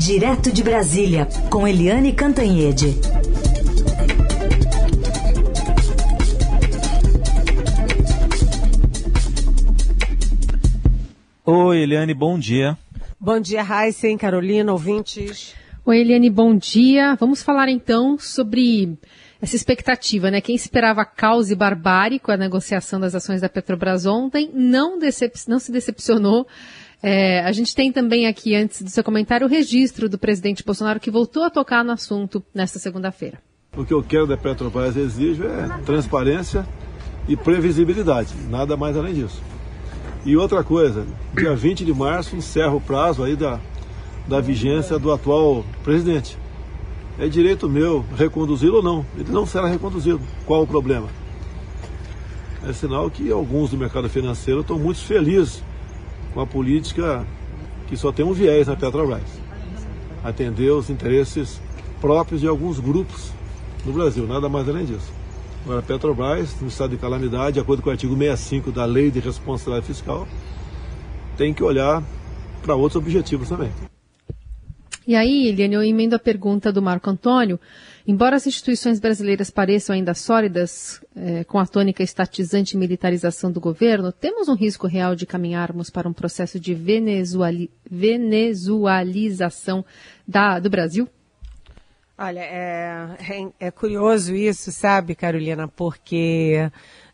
Direto de Brasília, com Eliane Cantanhede. Oi, Eliane, bom dia. Bom dia, Heisen, Carolina, ouvintes. Oi, Eliane, bom dia. Vamos falar então sobre essa expectativa, né? Quem esperava caos e barbárie com a negociação das ações da Petrobras ontem não, decep não se decepcionou. É, a gente tem também aqui, antes do seu comentário, o registro do presidente Bolsonaro que voltou a tocar no assunto nesta segunda-feira. O que eu quero da Petrobras exijo é transparência e previsibilidade, nada mais além disso. E outra coisa, dia 20 de março encerra o prazo aí da, da vigência do atual presidente. É direito meu reconduzi-lo ou não. Ele não será reconduzido. Qual o problema? É sinal que alguns do mercado financeiro estão muito felizes com a política que só tem um viés na Petrobras. Atender os interesses próprios de alguns grupos no Brasil, nada mais além disso. Agora, a Petrobras, no estado de calamidade, de acordo com o artigo 65 da Lei de Responsabilidade Fiscal, tem que olhar para outros objetivos também. E aí, Eliane, eu emendo a pergunta do Marco Antônio. Embora as instituições brasileiras pareçam ainda sólidas, eh, com a tônica estatizante e militarização do governo, temos um risco real de caminharmos para um processo de venezuali venezualização da, do Brasil? Olha, é, é, é curioso isso, sabe, Carolina, porque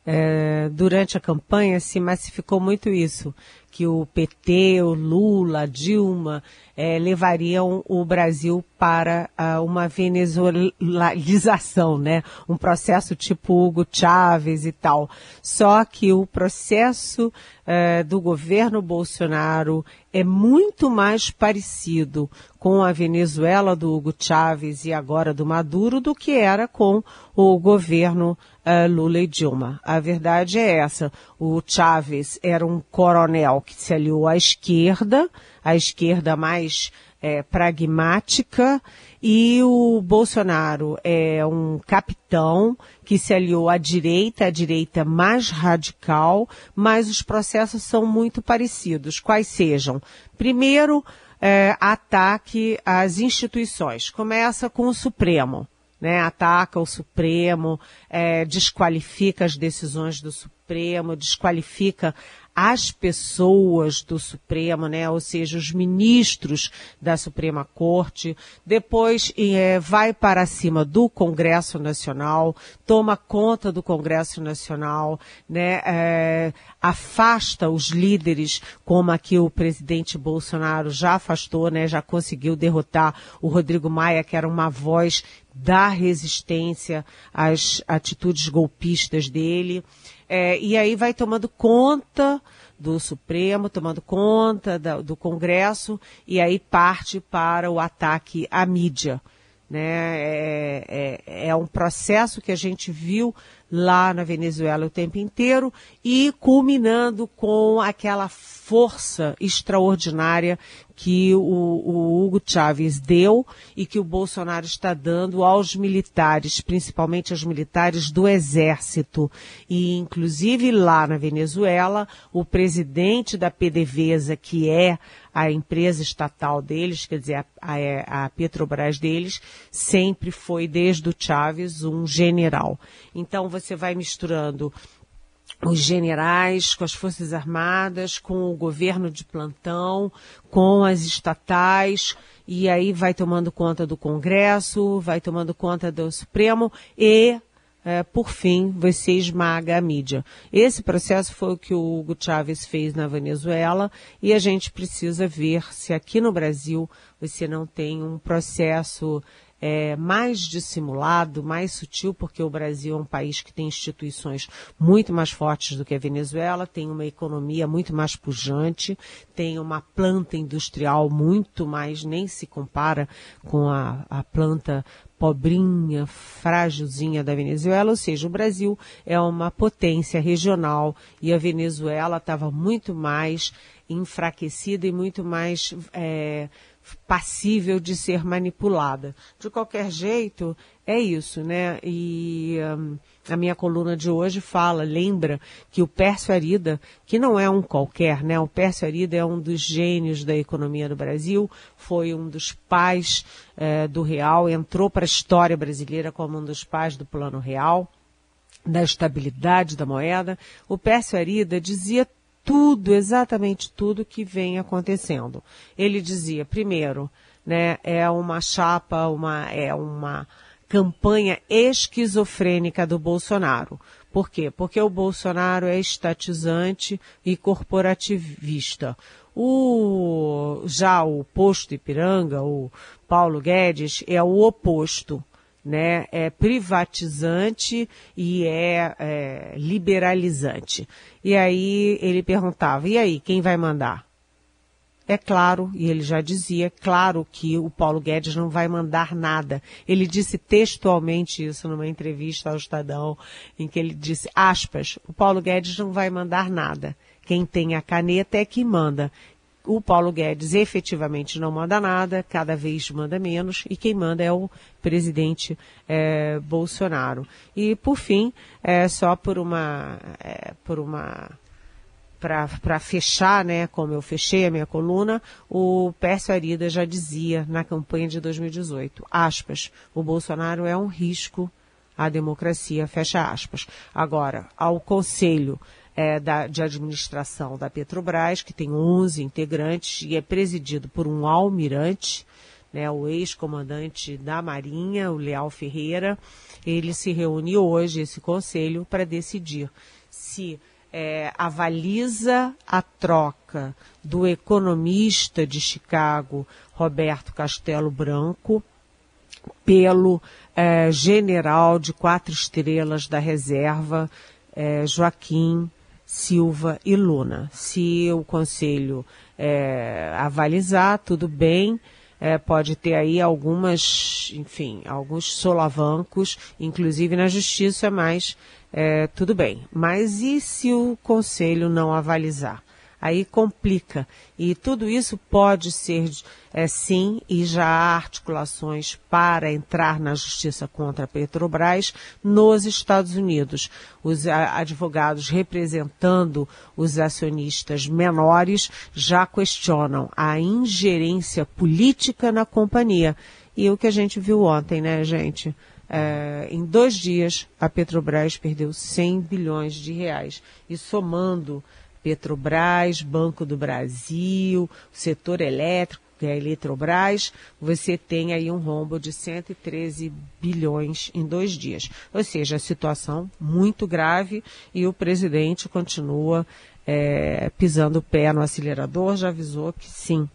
é, durante a campanha se massificou muito isso, que o PT, o Lula, a Dilma é, levariam o Brasil para uh, uma venezuelização, né? Um processo tipo Hugo Chávez e tal. Só que o processo uh, do governo Bolsonaro é muito mais parecido com a Venezuela do Hugo Chávez e agora do Maduro do que era com o governo uh, Lula e Dilma. A verdade é essa. O Chávez era um coronel que se aliou à esquerda, a esquerda mais é, pragmática e o Bolsonaro é um capitão que se aliou à direita, à direita mais radical, mas os processos são muito parecidos. Quais sejam? Primeiro, é, ataque às instituições. Começa com o Supremo. Né, ataca o Supremo, é, desqualifica as decisões do Supremo, desqualifica as pessoas do Supremo, né, ou seja, os ministros da Suprema Corte, depois é, vai para cima do Congresso Nacional, toma conta do Congresso Nacional, né, é, afasta os líderes, como aqui o presidente Bolsonaro já afastou, né, já conseguiu derrotar o Rodrigo Maia, que era uma voz da resistência às atitudes golpistas dele. É, e aí vai tomando conta do Supremo, tomando conta da, do Congresso, e aí parte para o ataque à mídia. Né? É, é, é um processo que a gente viu lá na Venezuela o tempo inteiro e culminando com aquela força extraordinária que o, o, Hugo Chávez deu e que o Bolsonaro está dando aos militares, principalmente aos militares do Exército. E, inclusive, lá na Venezuela, o presidente da PDVSA, que é a empresa estatal deles, quer dizer, a, a, a Petrobras deles, sempre foi, desde o Chávez, um general. Então, você vai misturando os generais, com as Forças Armadas, com o governo de plantão, com as estatais, e aí vai tomando conta do Congresso, vai tomando conta do Supremo e, é, por fim, você esmaga a mídia. Esse processo foi o que o Hugo Chávez fez na Venezuela e a gente precisa ver se aqui no Brasil você não tem um processo é, mais dissimulado, mais sutil, porque o Brasil é um país que tem instituições muito mais fortes do que a Venezuela, tem uma economia muito mais pujante, tem uma planta industrial muito mais, nem se compara com a, a planta pobrinha, frágilzinha da Venezuela, ou seja, o Brasil é uma potência regional e a Venezuela estava muito mais enfraquecida e muito mais é, passível de ser manipulada. De qualquer jeito, é isso, né? E um, a minha coluna de hoje fala, lembra que o Pércio Arida, que não é um qualquer, né? O Pércio Arida é um dos gênios da economia do Brasil, foi um dos pais eh, do real, entrou para a história brasileira como um dos pais do plano real, da estabilidade da moeda. O Pércio Arida dizia tudo, exatamente tudo que vem acontecendo. Ele dizia, primeiro, né, é uma chapa, uma, é uma campanha esquizofrênica do Bolsonaro. Por quê? Porque o Bolsonaro é estatizante e corporativista. O, já o posto Ipiranga, o Paulo Guedes, é o oposto. Né, é privatizante e é, é liberalizante. E aí ele perguntava, e aí, quem vai mandar? É claro, e ele já dizia, claro que o Paulo Guedes não vai mandar nada. Ele disse textualmente isso numa entrevista ao Estadão, em que ele disse, aspas, o Paulo Guedes não vai mandar nada. Quem tem a caneta é que manda. O Paulo Guedes efetivamente não manda nada, cada vez manda menos, e quem manda é o presidente é, Bolsonaro. E, por fim, é, só por uma, é, por uma para fechar, né, como eu fechei a minha coluna, o Pércio Arida já dizia na campanha de 2018, aspas, o Bolsonaro é um risco à democracia, fecha aspas. Agora, ao Conselho é, da, de Administração da Petrobras, que tem 11 integrantes e é presidido por um almirante, né, o ex-comandante da Marinha, o Leal Ferreira, ele se reúne hoje, esse conselho, para decidir se é, avaliza a troca do economista de Chicago, Roberto Castelo Branco, pelo é, general de quatro estrelas da reserva, é, Joaquim Silva e Luna. Se o conselho é, avalizar, tudo bem. É, pode ter aí algumas, enfim, alguns solavancos, inclusive na justiça, mas é, tudo bem. Mas e se o conselho não avalizar? Aí complica. E tudo isso pode ser, é, sim, e já há articulações para entrar na justiça contra a Petrobras nos Estados Unidos. Os advogados representando os acionistas menores já questionam a ingerência política na companhia. E o que a gente viu ontem, né, gente? É, em dois dias, a Petrobras perdeu 100 bilhões de reais. E somando Petrobras, Banco do Brasil, setor elétrico, que é a Eletrobras, você tem aí um rombo de 113 bilhões em dois dias. Ou seja, a situação muito grave e o presidente continua é, pisando o pé no acelerador, já avisou que sim,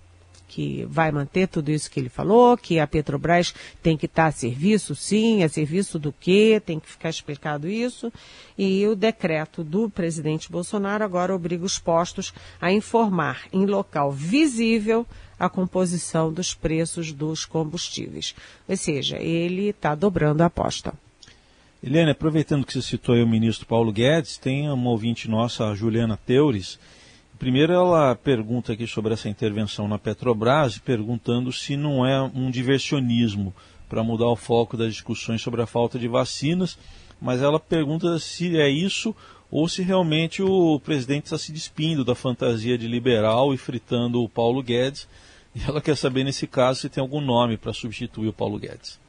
que vai manter tudo isso que ele falou, que a Petrobras tem que estar a serviço, sim, a serviço do quê, tem que ficar explicado isso. E o decreto do presidente Bolsonaro agora obriga os postos a informar em local visível a composição dos preços dos combustíveis. Ou seja, ele está dobrando a aposta. Eliane, aproveitando que você citou aí o ministro Paulo Guedes, tem uma ouvinte nossa, a Juliana Teures, Primeiro, ela pergunta aqui sobre essa intervenção na Petrobras, perguntando se não é um diversionismo para mudar o foco das discussões sobre a falta de vacinas, mas ela pergunta se é isso ou se realmente o presidente está se despindo da fantasia de liberal e fritando o Paulo Guedes. E ela quer saber, nesse caso, se tem algum nome para substituir o Paulo Guedes.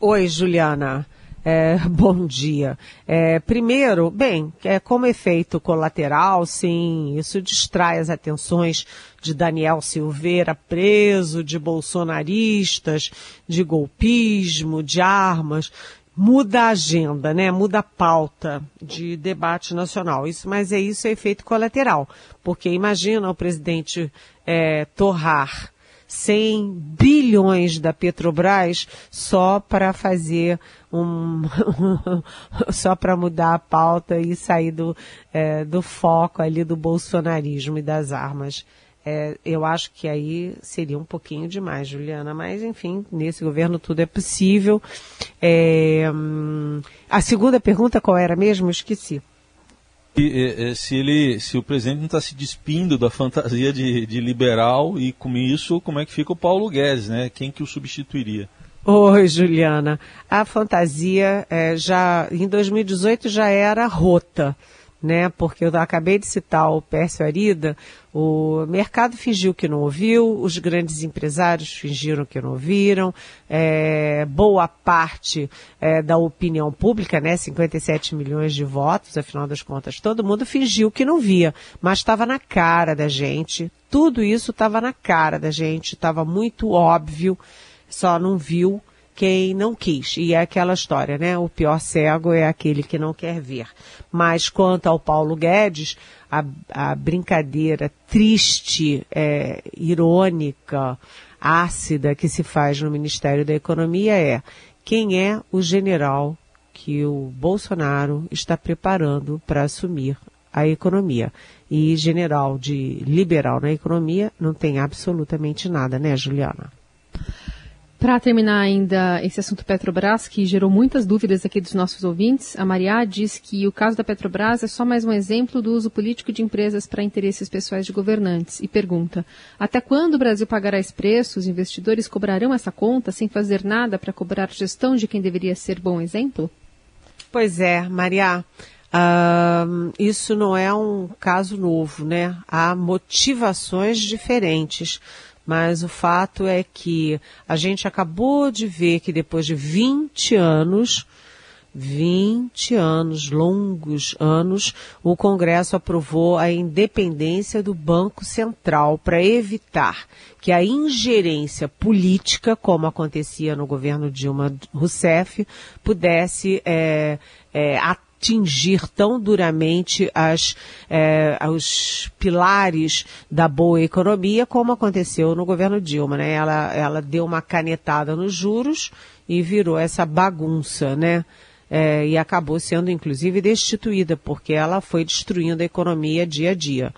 Oi, Juliana. É, bom dia. É, primeiro, bem, é, como efeito colateral, sim, isso distrai as atenções de Daniel Silveira preso, de bolsonaristas, de golpismo, de armas. Muda a agenda, né? Muda a pauta de debate nacional. Isso, mas é isso é efeito colateral. Porque imagina o presidente é, torrar 100 bilhões da Petrobras só para fazer um, só para mudar a pauta e sair do, é, do foco ali do bolsonarismo e das armas. É, eu acho que aí seria um pouquinho demais, Juliana, mas enfim, nesse governo tudo é possível. É, hum, a segunda pergunta qual era mesmo? Eu esqueci. E, se, ele, se o presidente não está se despindo da fantasia de, de, liberal e com isso, como é que fica o Paulo Guedes, né? Quem que o substituiria? Oi, Juliana. A fantasia é, já em 2018 já era rota né? Porque eu acabei de citar o Pércio Arida, o mercado fingiu que não ouviu, os grandes empresários fingiram que não ouviram, é, boa parte é, da opinião pública, né? 57 milhões de votos, afinal das contas, todo mundo fingiu que não via, mas estava na cara da gente, tudo isso estava na cara da gente, estava muito óbvio, só não viu quem não quis. E é aquela história, né? O pior cego é aquele que não quer ver. Mas quanto ao Paulo Guedes, a, a brincadeira triste, é, irônica, ácida que se faz no Ministério da Economia é quem é o general que o Bolsonaro está preparando para assumir a economia. E general de liberal na economia não tem absolutamente nada, né, Juliana? Para terminar ainda esse assunto Petrobras, que gerou muitas dúvidas aqui dos nossos ouvintes, a Maria diz que o caso da Petrobras é só mais um exemplo do uso político de empresas para interesses pessoais de governantes e pergunta: até quando o Brasil pagará esse preço? Os investidores cobrarão essa conta sem fazer nada para cobrar gestão de quem deveria ser bom exemplo? Pois é, Maria. Uh, isso não é um caso novo, né? Há motivações diferentes mas o fato é que a gente acabou de ver que depois de 20 anos, 20 anos, longos anos, o Congresso aprovou a independência do Banco Central para evitar que a ingerência política, como acontecia no governo Dilma Rousseff, pudesse é, é, atingir tão duramente as, é, os pilares da boa economia, como aconteceu no governo Dilma. Né? Ela, ela deu uma canetada nos juros e virou essa bagunça, né? É, e acabou sendo inclusive destituída, porque ela foi destruindo a economia dia a dia.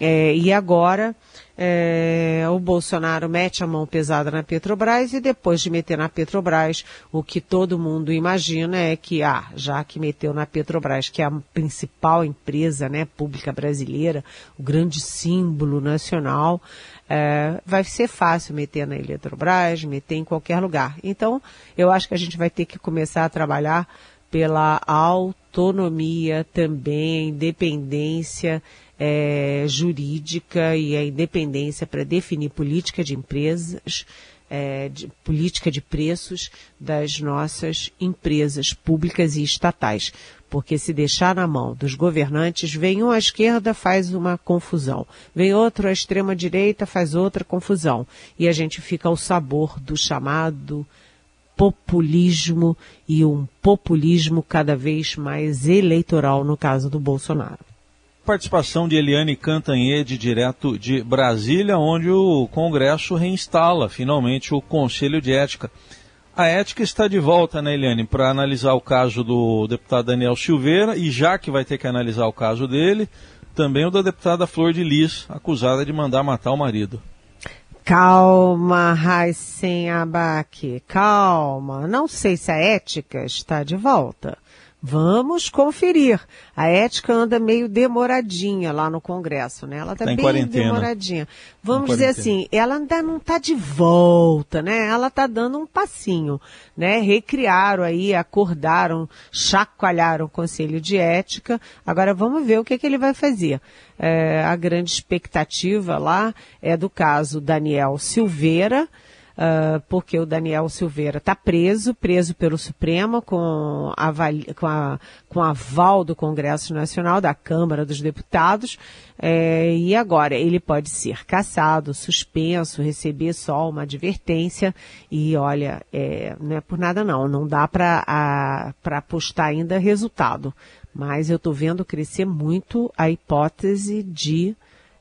É, e agora é, o Bolsonaro mete a mão pesada na Petrobras e depois de meter na Petrobras, o que todo mundo imagina é que, ah, já que meteu na Petrobras, que é a principal empresa né, pública brasileira, o grande símbolo nacional, é, vai ser fácil meter na Eletrobras, meter em qualquer lugar. Então, eu acho que a gente vai ter que começar a trabalhar pela autonomia também, independência é, jurídica e a independência para definir política de empresas, é, de, política de preços das nossas empresas públicas e estatais. Porque se deixar na mão dos governantes, vem um à esquerda, faz uma confusão. Vem outro à extrema direita, faz outra confusão. E a gente fica ao sabor do chamado populismo e um populismo cada vez mais eleitoral no caso do Bolsonaro participação de Eliane Cantanhede, direto de Brasília, onde o Congresso reinstala finalmente o Conselho de Ética. A ética está de volta, né, Eliane, para analisar o caso do deputado Daniel Silveira e já que vai ter que analisar o caso dele, também o da deputada Flor de Lis, acusada de mandar matar o marido. Calma, Raicen Abaque, calma. Não sei se a ética está de volta. Vamos conferir. A ética anda meio demoradinha lá no Congresso, né? Ela está tá bem quarentena. demoradinha. Vamos dizer assim, ela ainda não está de volta, né? Ela está dando um passinho, né? Recriaram aí, acordaram, chacoalharam o Conselho de Ética. Agora vamos ver o que, é que ele vai fazer. É, a grande expectativa lá é do caso Daniel Silveira, uh, porque o Daniel Silveira está preso, preso pelo Supremo com, avali, com, a, com aval do Congresso Nacional, da Câmara dos Deputados, é, e agora ele pode ser cassado, suspenso, receber só uma advertência, e olha, é, não é por nada não, não dá para apostar ainda resultado. Mas eu estou vendo crescer muito a hipótese de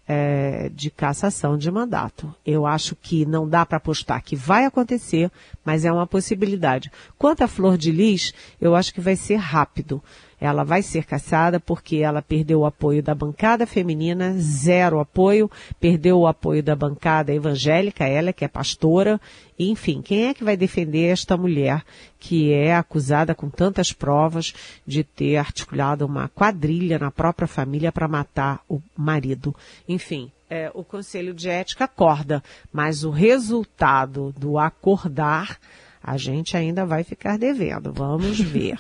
é, de cassação de mandato. Eu acho que não dá para apostar que vai acontecer, mas é uma possibilidade. Quanto à Flor de Lis, eu acho que vai ser rápido. Ela vai ser caçada porque ela perdeu o apoio da bancada feminina, zero apoio, perdeu o apoio da bancada evangélica, ela que é pastora, enfim, quem é que vai defender esta mulher que é acusada com tantas provas de ter articulado uma quadrilha na própria família para matar o marido? Enfim, é, o Conselho de Ética acorda, mas o resultado do acordar a gente ainda vai ficar devendo. Vamos ver.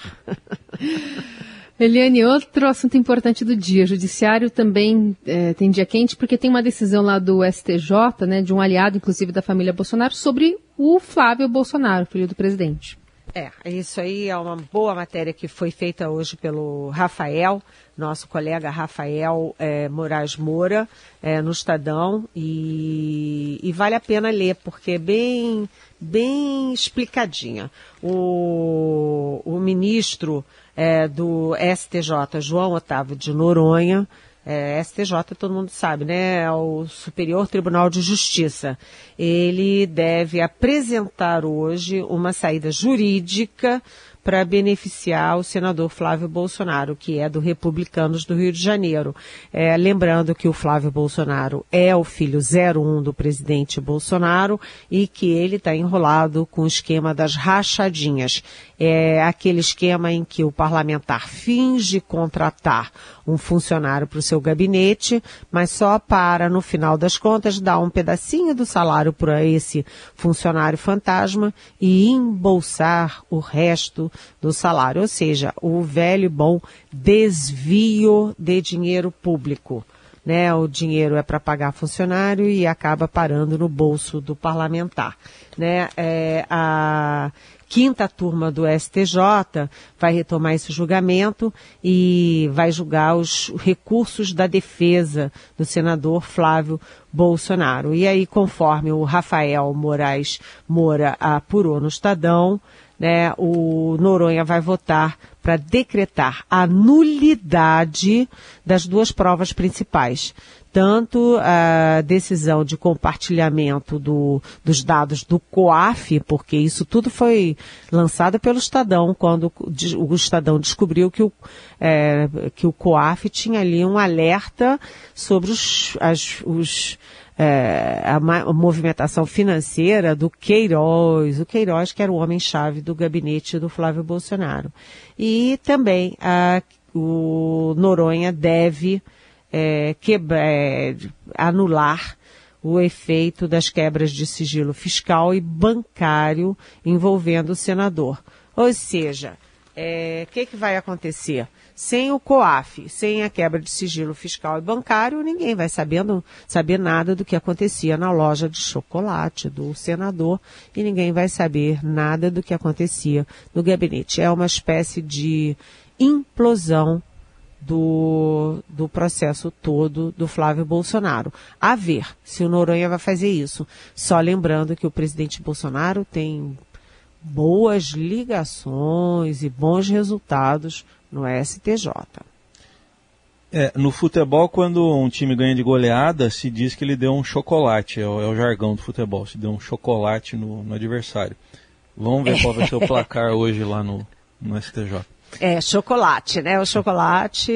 Eliane, outro assunto importante do dia. O judiciário também é, tem dia quente porque tem uma decisão lá do STJ, né, de um aliado, inclusive, da família Bolsonaro, sobre o Flávio Bolsonaro, filho do presidente. É, isso aí é uma boa matéria que foi feita hoje pelo Rafael, nosso colega Rafael é, Moraes Moura, é, no Estadão, e, e, vale a pena ler, porque é bem, bem explicadinha. O, o ministro é, do STJ, João Otávio de Noronha, é, STJ todo mundo sabe, né? É o Superior Tribunal de Justiça. Ele deve apresentar hoje uma saída jurídica para beneficiar o senador Flávio Bolsonaro, que é do Republicanos do Rio de Janeiro. É, lembrando que o Flávio Bolsonaro é o filho 01 do presidente Bolsonaro e que ele está enrolado com o esquema das rachadinhas. É aquele esquema em que o parlamentar finge contratar um funcionário para o seu gabinete, mas só para, no final das contas, dar um pedacinho do salário para esse funcionário fantasma e embolsar o resto do salário, ou seja, o velho bom desvio de dinheiro público. Né, o dinheiro é para pagar funcionário e acaba parando no bolso do parlamentar. Né? É, a, quinta turma do STJ vai retomar esse julgamento e vai julgar os recursos da defesa do senador Flávio Bolsonaro. E aí, conforme o Rafael Moraes Moura apurou no Estadão, né, o Noronha vai votar para decretar a nulidade das duas provas principais tanto a decisão de compartilhamento do, dos dados do COAF, porque isso tudo foi lançado pelo Estadão, quando o Estadão descobriu que o, é, que o COAF tinha ali um alerta sobre os, as, os é, a, a, movimentação financeira do Queiroz, o Queiroz que era o homem-chave do gabinete do Flávio Bolsonaro. E também a, o Noronha deve é, quebra, é, anular o efeito das quebras de sigilo fiscal e bancário envolvendo o senador. Ou seja, o é, que, que vai acontecer? Sem o COAF, sem a quebra de sigilo fiscal e bancário, ninguém vai sabendo, saber nada do que acontecia na loja de chocolate do senador e ninguém vai saber nada do que acontecia no gabinete. É uma espécie de implosão do, do processo todo do Flávio Bolsonaro. A ver se o Noronha vai fazer isso. Só lembrando que o presidente Bolsonaro tem boas ligações e bons resultados no STJ. É, no futebol, quando um time ganha de goleada, se diz que ele deu um chocolate, é o, é o jargão do futebol, se deu um chocolate no, no adversário. Vamos ver qual vai ser o placar hoje lá no, no STJ. É, chocolate, né? O chocolate,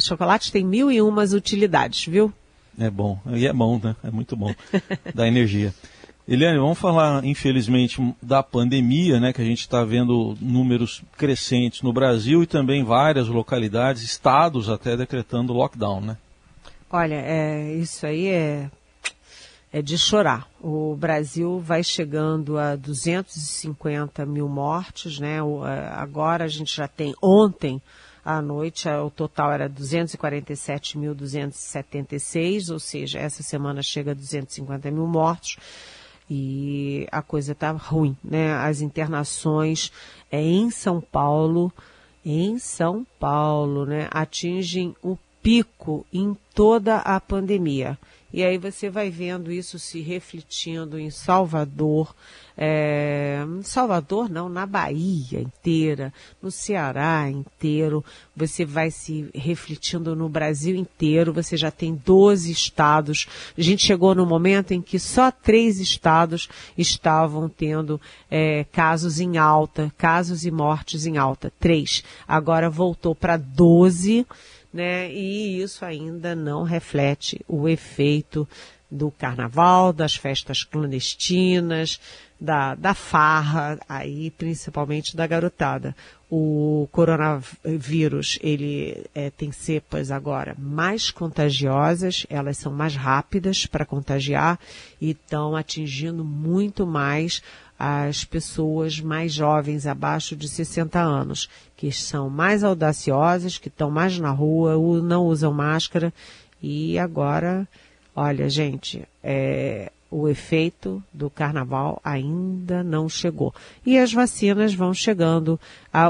chocolate tem mil e umas utilidades, viu? É bom, e é bom, né? É muito bom, dá energia. Eliane, vamos falar, infelizmente, da pandemia, né? Que a gente está vendo números crescentes no Brasil e também várias localidades, estados até decretando lockdown, né? Olha, é, isso aí é é de chorar. O Brasil vai chegando a 250 mil mortes, né? É, agora a gente já tem, ontem à noite, o total era 247.276, ou seja, essa semana chega a 250 mil mortos e a coisa está ruim, né? As internações é, em São Paulo, em São Paulo, né? Atingem o pico em toda a pandemia. E aí você vai vendo isso se refletindo em Salvador, é, Salvador não, na Bahia inteira, no Ceará inteiro, você vai se refletindo no Brasil inteiro, você já tem 12 estados. A gente chegou no momento em que só três estados estavam tendo é, casos em alta, casos e mortes em alta. Três. Agora voltou para 12 né? E isso ainda não reflete o efeito do carnaval, das festas clandestinas, da, da farra, aí principalmente da garotada. O coronavírus, ele é, tem cepas agora mais contagiosas, elas são mais rápidas para contagiar e estão atingindo muito mais as pessoas mais jovens, abaixo de 60 anos, que são mais audaciosas, que estão mais na rua, não usam máscara. E agora, olha, gente, é, o efeito do carnaval ainda não chegou. E as vacinas vão chegando.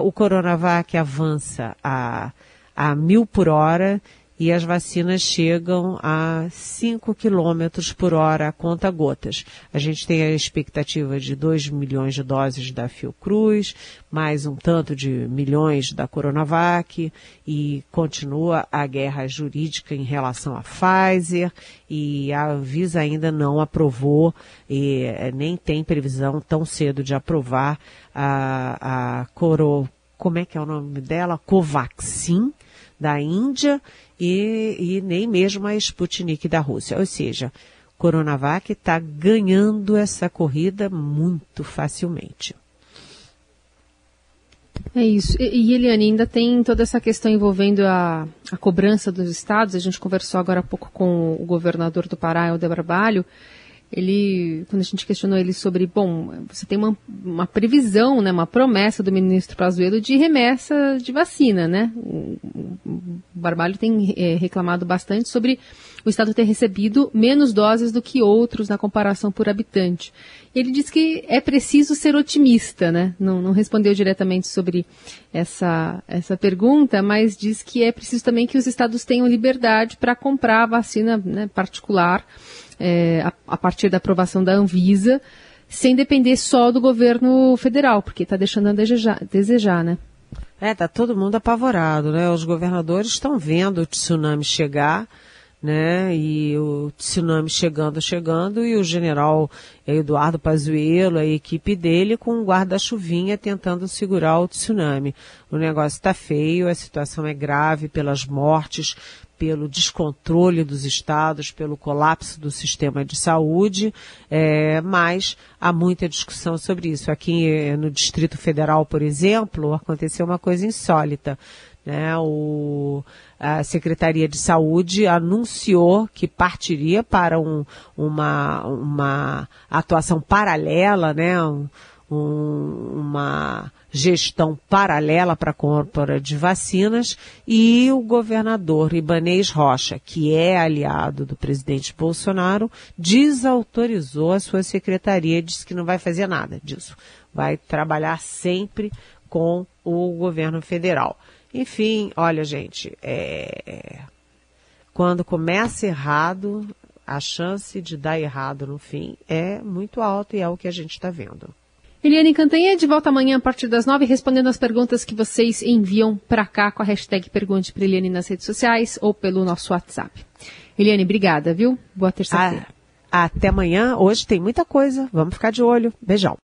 o Coronavac avança a, a mil por hora e as vacinas chegam a 5 quilômetros por hora a conta gotas. A gente tem a expectativa de 2 milhões de doses da Fiocruz, mais um tanto de milhões da Coronavac, e continua a guerra jurídica em relação à Pfizer, e a Anvisa ainda não aprovou, e eh, nem tem previsão tão cedo de aprovar a, a Coro, como é que é o nome dela? Covaxin, da Índia, e, e nem mesmo a Sputnik da Rússia. Ou seja, Coronavac está ganhando essa corrida muito facilmente. É isso. E, Eliane, ainda tem toda essa questão envolvendo a, a, cobrança dos estados. A gente conversou agora há pouco com o governador do Pará, Helder Barbalho, ele, quando a gente questionou ele sobre, bom, você tem uma, uma previsão, né, uma promessa do ministro Pazuello de remessa de vacina, né? O, o Barbalho tem é, reclamado bastante sobre o Estado ter recebido menos doses do que outros na comparação por habitante. Ele diz que é preciso ser otimista, né? Não, não respondeu diretamente sobre essa, essa pergunta, mas diz que é preciso também que os estados tenham liberdade para comprar a vacina né, particular é, a, a, partir da aprovação da Anvisa, sem depender só do governo federal, porque está deixando a desejar, desejar, né? É, tá todo mundo apavorado, né? Os governadores estão vendo o tsunami chegar, né? E o tsunami chegando, chegando, e o general Eduardo Pazuello, a equipe dele, com um guarda-chuvinha tentando segurar o tsunami. O negócio está feio, a situação é grave pelas mortes, pelo descontrole dos estados, pelo colapso do sistema de saúde, é, mas há muita discussão sobre isso. Aqui eh, no Distrito Federal, por exemplo, aconteceu uma coisa insólita. Né? O, a Secretaria de Saúde anunciou que partiria para um, uma, uma atuação paralela, né? Um, um, uma gestão paralela para a compra de vacinas e o governador Ibanês Rocha, que é aliado do presidente Bolsonaro, desautorizou a sua secretaria e disse que não vai fazer nada disso. Vai trabalhar sempre com o governo federal. Enfim, olha gente, é... quando começa errado, a chance de dar errado no fim é muito alta e é o que a gente está vendo. Eliane Cantanha de volta amanhã a partir das nove, respondendo as perguntas que vocês enviam para cá com a hashtag Pergunte para Eliane nas redes sociais ou pelo nosso WhatsApp. Eliane, obrigada, viu? Boa terça-feira. Ah, até amanhã. Hoje tem muita coisa. Vamos ficar de olho. Beijão.